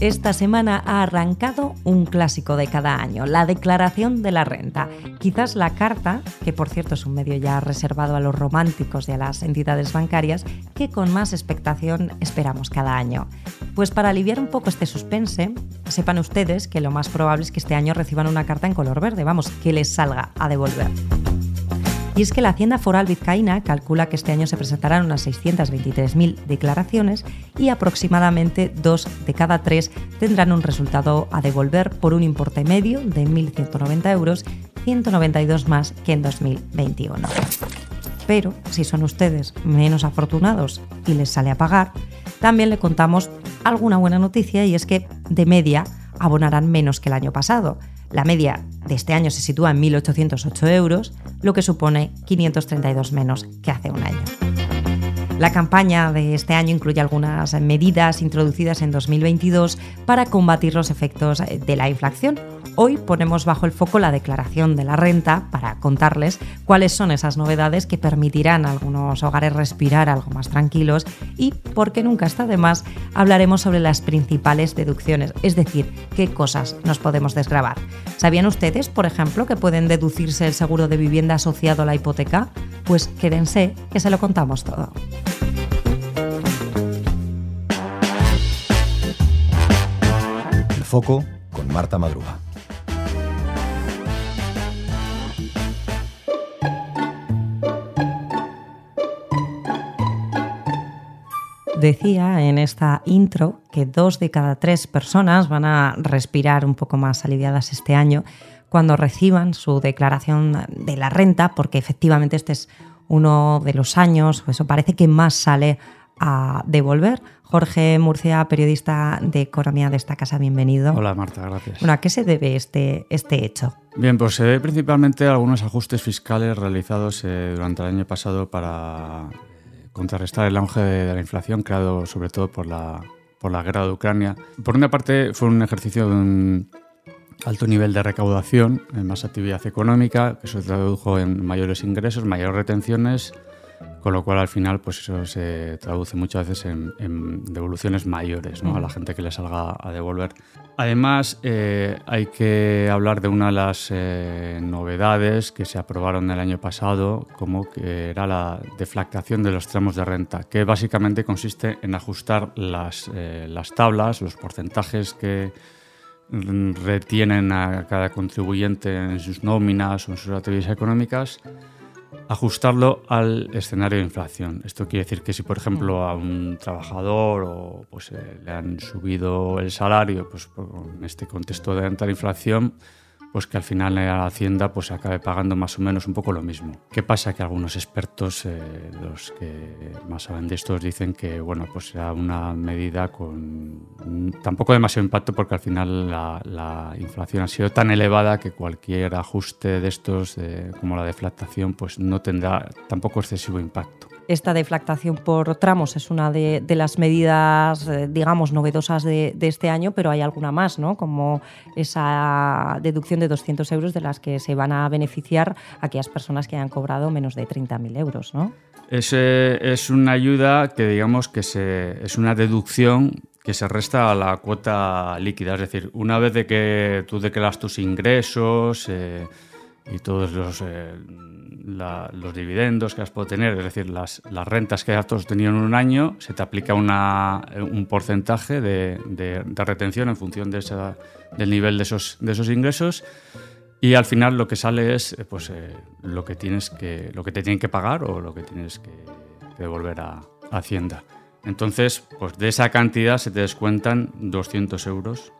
Esta semana ha arrancado un clásico de cada año, la declaración de la renta. Quizás la carta, que por cierto es un medio ya reservado a los románticos y a las entidades bancarias, que con más expectación esperamos cada año. Pues para aliviar un poco este suspense, sepan ustedes que lo más probable es que este año reciban una carta en color verde, vamos, que les salga a devolver. Y es que la Hacienda Foral Vizcaína calcula que este año se presentarán unas 623.000 declaraciones y aproximadamente dos de cada tres tendrán un resultado a devolver por un importe medio de 1.190 euros, 192 más que en 2021. Pero si son ustedes menos afortunados y les sale a pagar, también le contamos alguna buena noticia y es que de media abonarán menos que el año pasado. La media de este año se sitúa en 1.808 euros, lo que supone 532 menos que hace un año. La campaña de este año incluye algunas medidas introducidas en 2022 para combatir los efectos de la inflación. Hoy ponemos bajo el foco la declaración de la renta para contarles cuáles son esas novedades que permitirán a algunos hogares respirar algo más tranquilos y, porque nunca está de más, hablaremos sobre las principales deducciones, es decir, qué cosas nos podemos desgravar. ¿Sabían ustedes, por ejemplo, que pueden deducirse el seguro de vivienda asociado a la hipoteca? Pues quédense, que se lo contamos todo. Foco con Marta Madruga. Decía en esta intro que dos de cada tres personas van a respirar un poco más aliviadas este año cuando reciban su declaración de la renta, porque efectivamente este es uno de los años, o eso parece que más sale a devolver. Jorge Murcia, periodista de Economía de esta casa, bienvenido. Hola Marta, gracias. Bueno, ¿a qué se debe este, este hecho? Bien, pues se debe principalmente a algunos ajustes fiscales realizados eh, durante el año pasado para eh, contrarrestar el auge de, la inflación creado sobre todo por la, por la guerra de Ucrania. Por una parte fue un ejercicio de un alto nivel de recaudación, más actividad económica, que se tradujo en mayores ingresos, mayores retenciones, con lo cual al final pues eso se traduce muchas veces en, devoluciones mayores ¿no? a la gente que le salga a devolver. Además eh, hay que hablar de una de las eh, novedades que se aprobaron el año pasado, como que era la deflactación de los tramos de renta, que básicamente consiste en ajustar las, eh, las tablas, los porcentajes que retienen a cada contribuyente en sus nóminas o en sus actividades económicas, ajustarlo al escenario de inflación. Esto quiere decir que si, por ejemplo, a un trabajador o, pues, eh, le han subido el salario, pues en este contexto de alta inflación, pues que al final la Hacienda pues acabe pagando más o menos un poco lo mismo. ¿Qué pasa? Que algunos expertos, eh, los que más saben de esto, dicen que bueno, pues sea una medida con tampoco demasiado impacto porque al final la, inflación ha sido tan elevada que cualquier ajuste de estos, como la deflactación, pues no tendrá tampoco excesivo impacto. Esta deflactación por tramos es una de, las medidas, eh, digamos, novedosas de, este año, pero hay alguna más, ¿no? Como esa deducción de 200 euros de las que se van a beneficiar aquellas personas que hayan cobrado menos de 30.000 euros, ¿no? Es, es una ayuda que, digamos, que se, es una deducción que se resta a la cuota líquida. Es decir, una vez de que tú declaras tus ingresos eh, y todos los... Eh, los dividendos que has podido tener, es decir, las, las rentas que has tenido en un año, se te aplica una, un porcentaje de, de, retención en función de esa, del nivel de esos, de esos ingresos y al final lo que sale es eh, pues, eh, lo, que tienes que, lo que te tienen que pagar o lo que tienes que, devolver a, Hacienda. Entonces, pues de esa cantidad se te descuentan 200 euros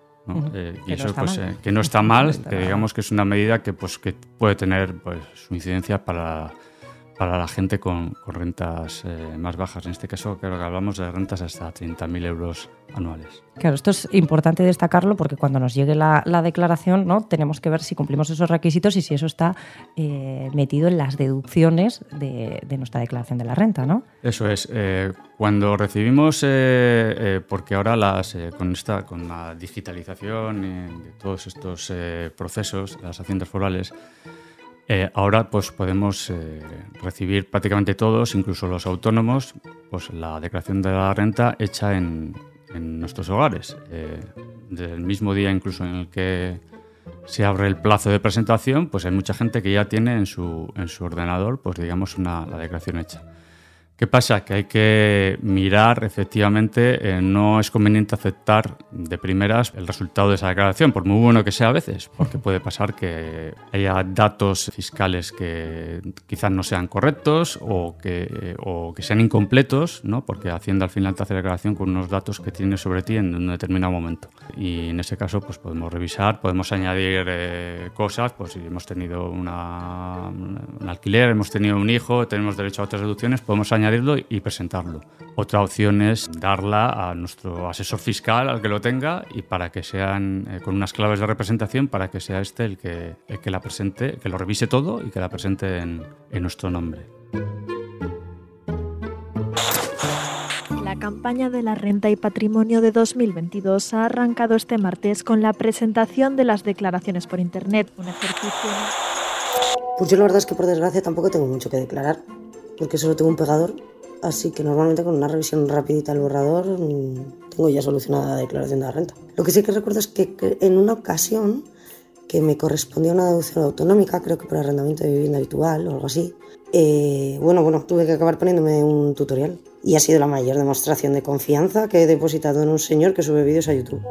eh, y eso pues eh, que no está mal, que digamos que es una medida que pues que puede tener pues su incidencia para para la gente con, rentas eh, más bajas. En este caso, creo que hablamos de rentas hasta 30.000 euros anuales. Claro, esto es importante destacarlo porque cuando nos llegue la, declaración ¿no? tenemos que ver si cumplimos esos requisitos y si eso está eh, metido en las deducciones de, nuestra declaración de la renta. ¿no? Eso es. Eh, cuando recibimos, porque ahora las, con, esta, con la digitalización de todos estos procesos, las haciendas forales, eh, ahora pues podemos eh, recibir prácticamente todos, incluso los autónomos, pues la declaración de la renta hecha en, nuestros hogares. Eh, del mismo día incluso en el que se abre el plazo de presentación, pues hay mucha gente que ya tiene en su, en su ordenador, pues digamos, una, la declaración hecha. ¿Qué pasa? Que hay que mirar, efectivamente, eh, no es conveniente aceptar de primeras el resultado de esa declaración, por muy bueno que sea a veces, porque puede pasar que haya datos fiscales que quizás no sean correctos o que, o que sean incompletos, ¿no? porque Hacienda al final te hace la declaración con unos datos que tiene sobre ti en un determinado momento. Y en ese caso pues podemos revisar, podemos añadir eh, cosas, pues si hemos tenido una, un alquiler, hemos tenido un hijo, tenemos derecho a otras deducciones, podemos añadir y presentarlo. Otra opción es darla a nuestro asesor fiscal, al que lo tenga, y para que sean eh, con unas claves de representación, para que sea este el que, el que la presente, que lo revise todo y que la presente en, en nuestro nombre. La campaña de la renta y patrimonio de 2022 ha arrancado este martes con la presentación de las declaraciones por Internet, un ejercicio... Pues yo la verdad es que por desgracia tampoco tengo mucho que declarar porque solo tengo un pegador, así que normalmente con una revisión rapidita del borrador mm, tengo ya solucionada la declaración de la renta. Lo que sí que recuerdo es que en una ocasión que me correspondía una deducción autonómica, creo que por arrendamiento de vivienda habitual o algo así, eh, bueno, bueno, tuve que acabar poniéndome un tutorial. Y ha sido la mayor demostración de confianza que he depositado en un señor que sube vídeos a YouTube.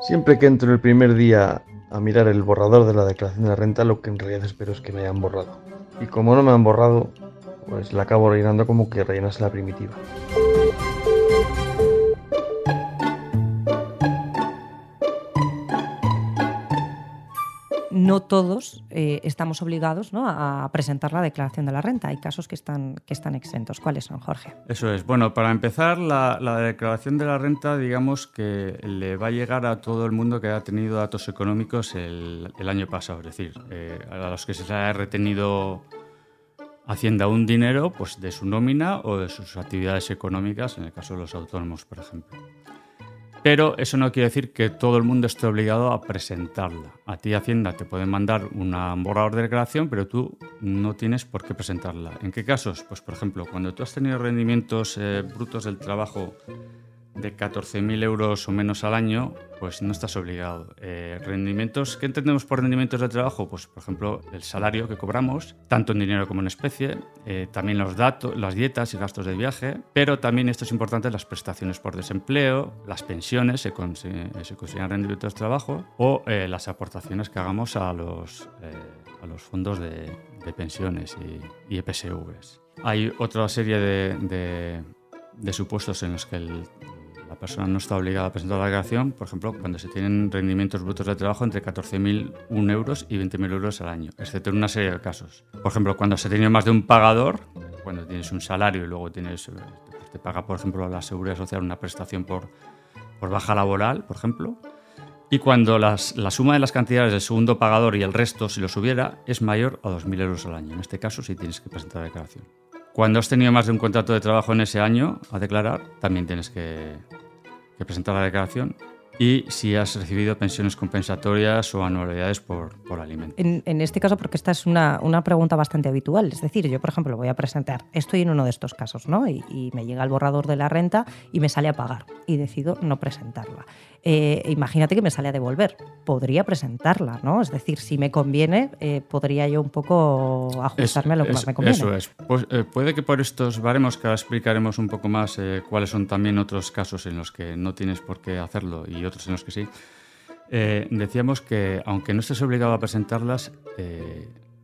Siempre que entro el primer día a mirar el borrador de la declaración de la renta, lo que en realidad espero es que me hayan borrado. Y como no me han borrado, pues la acabo rellenando como que rellenase la primitiva. no todos eh, estamos obligados a presentar la declaración de la renta. Hay casos que están, que están exentos. ¿Cuáles son, Jorge? Eso es. Bueno, para empezar, la, declaración de la renta, digamos que le va a llegar a todo el mundo que haya tenido datos económicos el, año pasado. Es decir, eh, a los que se les haya retenido Hacienda un dinero pues, de su nómina o de sus actividades económicas, en el caso de los autónomos, por ejemplo. Pero eso no quiere decir que todo el mundo esté obligado a presentarla. A ti Hacienda te puede mandar un borrador de declaración, pero tú no tienes por qué presentarla. ¿En qué casos? Pues por ejemplo, cuando tú has tenido rendimientos eh, brutos del trabajo de 14.000 euros o menos al año, pues no estás obligado. Eh, rendimientos, ¿qué entendemos por rendimientos de trabajo? Pues, por ejemplo, el salario que cobramos, tanto en dinero como en especie, eh, también los datos, las dietas y gastos de viaje, pero también, esto es importante, las prestaciones por desempleo, las pensiones se, consideran rendimientos de trabajo o eh, las aportaciones que hagamos a los, a los fondos de, pensiones y, y, EPSVs. Hay otra serie de, de supuestos en los que el la persona no está obligada a presentar la declaración, por ejemplo, cuando se tienen rendimientos brutos de trabajo entre 14.001 euros y 20.000 euros al año, excepto en una serie de casos. Por ejemplo, cuando se tiene más de un pagador, cuando tienes un salario y luego tienes, pues te paga, por ejemplo, la seguridad social una prestación por, por baja laboral, por ejemplo, y cuando las, la suma de las cantidades del segundo pagador y el resto, si los hubiera, es mayor a 2.000 euros al año. En este caso, sí tienes que presentar la declaración. Cuando has tenido más de un contrato de trabajo en ese año a declarar, también tienes que, que presentar la declaración y si has recibido pensiones compensatorias o anualidades por, por alimentos. En, este caso, porque esta es una, una, pregunta bastante habitual, es decir, yo, por ejemplo, voy a presentar, estoy en uno de estos casos, ¿no? Y, y me llega el borrador de la renta y me sale a pagar y decido no presentarla. Eh, imagínate que me sale a devolver. Podría presentarla, ¿no? Es decir, si me conviene, eh, podría yo un poco ajustarme a lo que más me conviene. Eso es. Pues, eh, puede que por estos baremos, que ahora explicaremos un poco más cuáles son también otros casos en los que no tienes por qué hacerlo y otros en los que sí. decíamos que aunque no estés obligado a presentarlas,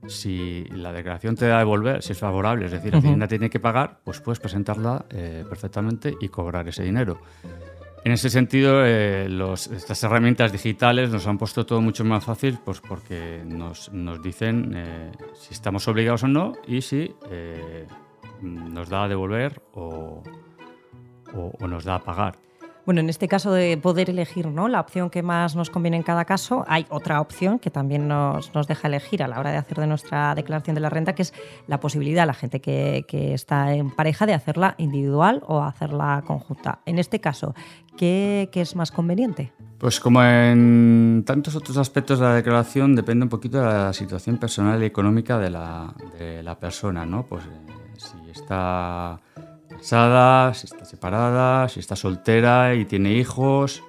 si la declaración te da a devolver, si es favorable, es decir, la Hacienda tiene que pagar, pues puedes presentarla perfectamente y cobrar ese dinero. En ese sentido, eh, estas herramientas digitales nos han puesto todo mucho más fácil pues porque nos, dicen eh, si estamos obligados o no y si eh, nos da a devolver o, o, nos da a pagar. Bueno, en este caso de poder elegir ¿no? la opción que más nos conviene en cada caso, hay otra opción que también nos, nos deja elegir a la hora de hacer de nuestra declaración de la renta, que es la posibilidad, la gente que, que está en pareja, de hacerla individual o hacerla conjunta. En este caso, ¿qué, ¿qué, es más conveniente? Pues como en tantos otros aspectos de la declaración, depende un poquito de la situación personal y económica de la, de la persona, ¿no? Pues eh, si está casada, si está separada, si está soltera y tiene hijos,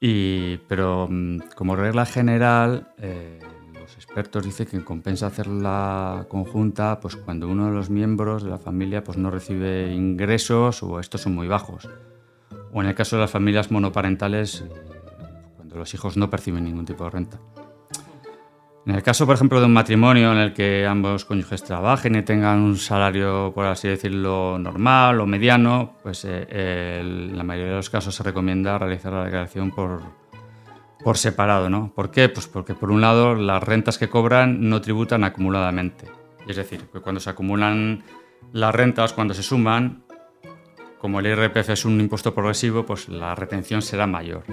Y, pero mm, como regla general, eh, los expertos dicen que compensa hacerla conjunta pues, cuando uno de los miembros de la familia pues, no recibe ingresos o estos son muy bajos. O en el caso de las familias monoparentales, eh, cuando los hijos no perciben ningún tipo de renta. En el caso, por ejemplo, de un matrimonio en el que ambos cónyuges trabajen y tengan un salario, por así decirlo, normal o mediano, pues eh, en la mayoría de los casos se recomienda realizar la declaración por, por separado. ¿no? ¿Por qué? Pues porque, por un lado, las rentas que cobran no tributan acumuladamente. Es decir, que cuando se acumulan las rentas, cuando se suman, como el IRPF es un impuesto progresivo, pues la retención será mayor.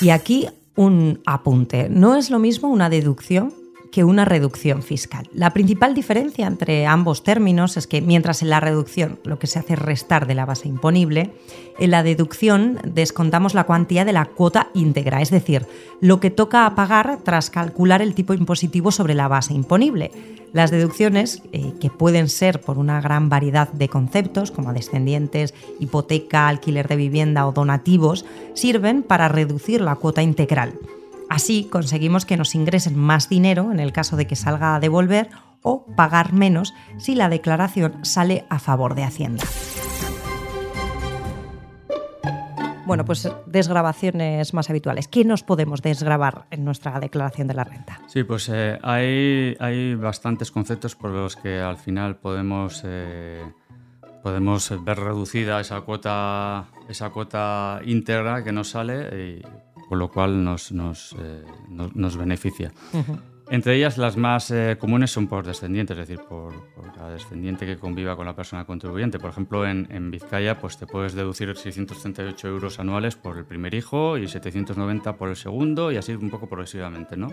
Y aquí un apunte. No es lo mismo una deducción que una reducción fiscal. La principal diferencia entre ambos términos es que mientras en la reducción lo que se hace es restar de la base imponible, en la deducción descontamos la cuantía de la cuota íntegra, es decir, lo que toca pagar tras calcular el tipo impositivo sobre la base imponible. Las deducciones, eh, que pueden ser por una gran variedad de conceptos, como descendientes, hipoteca, alquiler de vivienda o donativos, sirven para reducir la cuota integral. Así conseguimos que nos ingresen más dinero en el caso de que salga a devolver o pagar menos si la declaración sale a favor de Hacienda. Bueno, pues desgrabaciones más habituales. ¿Qué nos podemos desgrabar en nuestra declaración de la renta? Sí, pues eh, hay, hay, bastantes conceptos por los que al final podemos, eh, podemos ver reducida esa cuota, esa cuota íntegra que nos sale con lo cual nos, nos, eh, nos, beneficia. Entre ellas, las más eh, comunes son por descendientes, es decir, por, por, cada descendiente que conviva con la persona contribuyente. Por ejemplo, en, en, Vizcaya pues te puedes deducir 638 euros anuales por el primer hijo y 790 por el segundo y así un poco progresivamente, ¿no?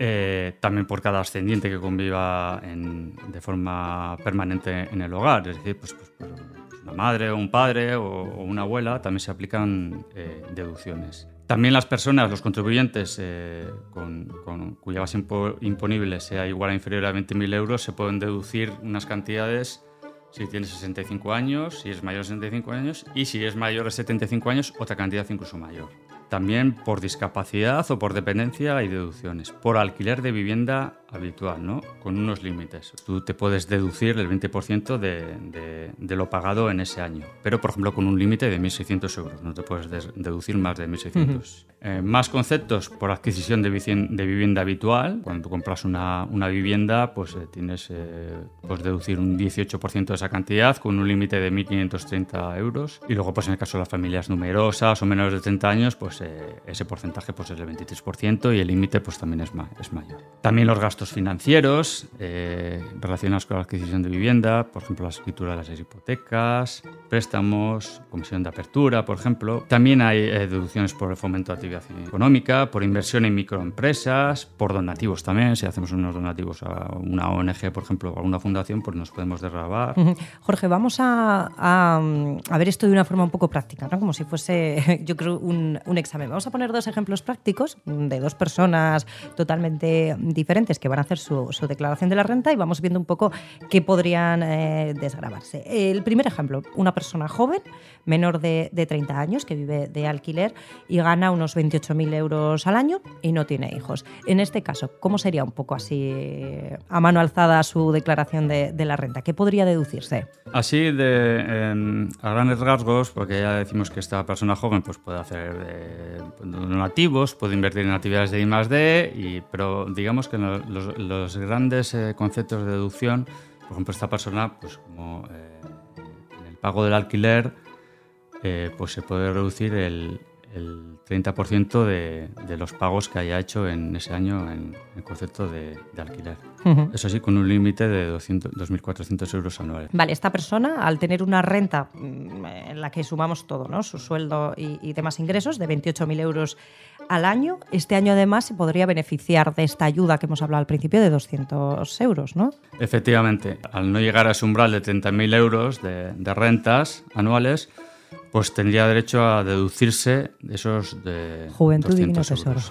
Eh, también por cada ascendiente que conviva en, de forma permanente en el hogar, es decir, pues, pues, pues una madre o un padre o, una abuela, también se aplican eh, deducciones. También las personas, los contribuyentes eh, con, cuya base imponible sea igual a inferior a 20.000 euros, se pueden deducir unas cantidades si tiene 65 años, si es mayor de 65 años y si es mayor de 75 años, otra cantidad incluso mayor. También por discapacidad o por dependencia hay deducciones. Por alquiler de vivienda habitual, ¿no? Con unos límites. Tú te puedes deducir el 20% de, de, lo pagado en ese año, pero por ejemplo con un límite de 1.600 euros. No te puedes deducir más de 1.600. Eh, más conceptos por adquisición de, de, vivienda habitual. Cuando tú compras una, una vivienda, pues eh, tienes eh, puedes deducir un 18% de esa cantidad con un límite de 1.530 euros. Y luego, pues en el caso de las familias numerosas o menores de 30 años, pues eh, ese porcentaje pues, es del 23% y el límite pues, también es, es mayor. También los gastos financieros eh, relacionados con la adquisición de vivienda, por ejemplo, la escritura de las hipotecas, préstamos, comisión de apertura, por ejemplo. También hay eh, deducciones por el fomento de actividad económica, por inversión en microempresas, por donativos también. Si hacemos unos donativos a una ONG, por ejemplo, o a una fundación, pues nos podemos derrabar. Jorge, vamos a, a, ver esto de una forma un poco práctica, ¿no? como si fuese, yo creo, un, un Vamos a poner dos ejemplos prácticos de dos personas totalmente diferentes que van a hacer su, declaración de la renta y vamos viendo un poco qué podrían eh, desgrabarse. El primer ejemplo, una persona joven, menor de, 30 años, que vive de alquiler y gana unos 28.000 euros al año y no tiene hijos. En este caso, ¿cómo sería un poco así a mano alzada su declaración de, la renta? ¿Qué podría deducirse? Así, de, a grandes rasgos, porque ya decimos que esta persona joven pues, puede hacer de donativos, puede invertir en actividades de I+D, y, pero digamos que los, grandes eh, conceptos de deducción, por ejemplo, esta persona, pues como eh, en el pago del alquiler, eh, pues se puede reducir el, el 30% de, de, los pagos que haya hecho en ese año en el concepto de, alquiler. Eso sí, con un límite de 2.400 euros anuales. Vale, esta persona, al tener una renta mm, en la que sumamos todo, ¿no? su sueldo y, demás ingresos, de 28.000 euros al año, este año además se podría beneficiar de esta ayuda que hemos hablado al principio de 200 euros, ¿no? Efectivamente, al no llegar a ese umbral de 30.000 euros de, de rentas anuales, pues tendría derecho a deducirse esos de Juventud y tesoro.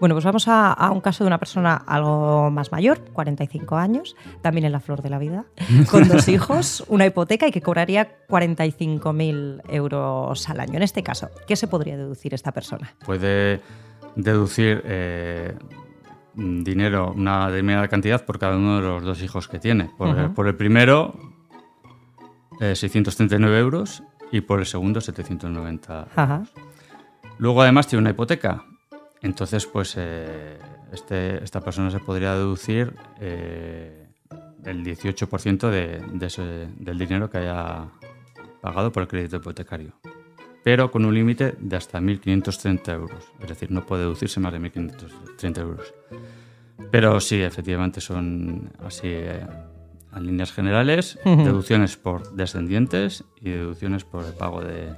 Bueno, pues vamos a, un caso de una persona algo más mayor, 45 años, también en la flor de la vida, con dos hijos, una hipoteca y que cobraría 45.000 euros al año. En este caso, ¿qué se podría deducir esta persona? Puede deducir eh, dinero, una determinada cantidad por cada uno de los dos hijos que tiene. Por, el primero, 639 eh, euros y por el segundo, 790 euros. Luego, además, tiene una hipoteca. Entonces, pues eh, este, esta persona se podría deducir el 18% de, del dinero que haya pagado por el crédito hipotecario pero con un límite de hasta 1.530 euros. Es decir, no puede deducirse más de 1.530 euros. Pero sí, efectivamente son así eh, en líneas generales, deducciones por descendientes y deducciones por el pago de,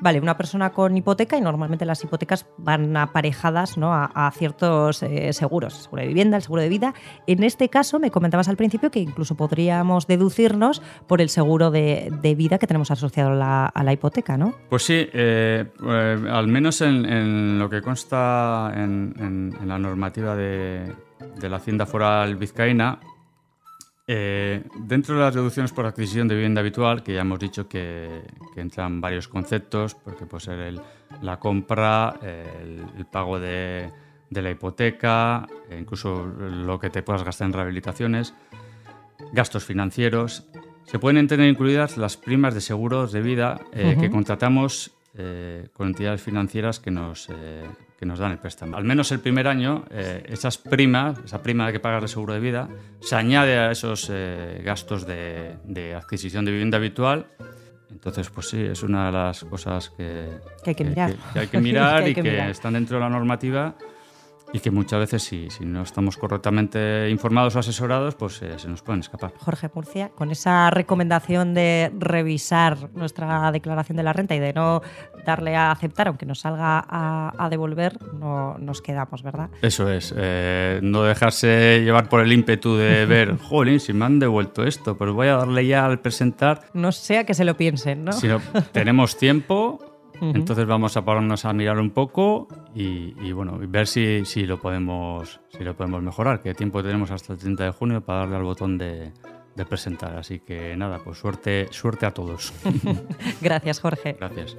Vale, una persona con hipoteca y normalmente las hipotecas van aparejadas ¿no? a, ciertos eh, seguros, el seguro de vivienda, el seguro de vida. En este caso, me comentabas al principio que incluso podríamos deducirnos por el seguro de, vida que tenemos asociado a la, hipoteca, ¿no? Pues sí, eh, eh, al menos en, lo que consta en, la normativa de, de la Hacienda Foral Vizcaína, eh, dentro de las reducciones por adquisición de vivienda habitual, que ya hemos dicho que, entran varios conceptos, porque puede ser la compra, el, pago de, la hipoteca, e incluso lo que te puedas gastar en rehabilitaciones, gastos financieros. Se pueden tener incluidas las primas de seguros de vida eh, que contratamos eh, con entidades financieras que nos, que nos dan el préstamo. Al menos el primer año, eh, esas primas, esa prima que pagas de seguro de vida, se añade a esos eh, gastos de, adquisición de vivienda habitual. Entonces, pues sí, es una de las cosas que, hay que mirar, que, hay que mirar y que están dentro de la normativa y que muchas veces si, si, no estamos correctamente informados o asesorados, pues eh, se nos pueden escapar. Jorge Murcia, con esa recomendación de revisar nuestra declaración de la renta y de no darle a aceptar, aunque nos salga a, devolver, no nos quedamos, ¿verdad? Eso es, eh, no dejarse llevar por el ímpetu de ver, jolín, si me han devuelto esto, pues voy a darle ya al presentar. No sea que se lo piensen, ¿no? Si no, tenemos tiempo entonces vamos a pararnos a mirar un poco y, bueno, ver si, si, lo podemos, si lo podemos mejorar, qué tiempo tenemos hasta el 30 de junio para darle al botón de, de presentar. Así que nada, pues suerte, suerte a todos. Gracias, Jorge. Gracias.